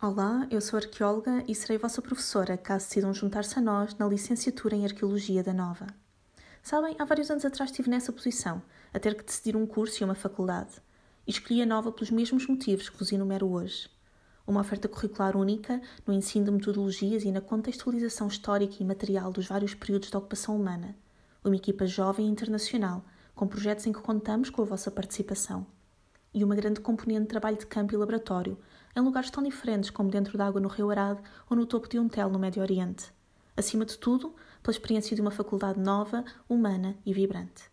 Olá, eu sou arqueóloga e serei vossa professora caso decidam juntar-se a nós na licenciatura em Arqueologia da Nova. Sabem, há vários anos atrás estive nessa posição, a ter que decidir um curso e uma faculdade. E escolhi a Nova pelos mesmos motivos que vos enumero hoje. Uma oferta curricular única no ensino de metodologias e na contextualização histórica e material dos vários períodos da ocupação humana. Uma equipa jovem e internacional, com projetos em que contamos com a vossa participação e uma grande componente de trabalho de campo e laboratório, em lugares tão diferentes como dentro d'água no Rio Arado ou no topo de um tel no Médio Oriente. Acima de tudo, pela experiência de uma faculdade nova, humana e vibrante.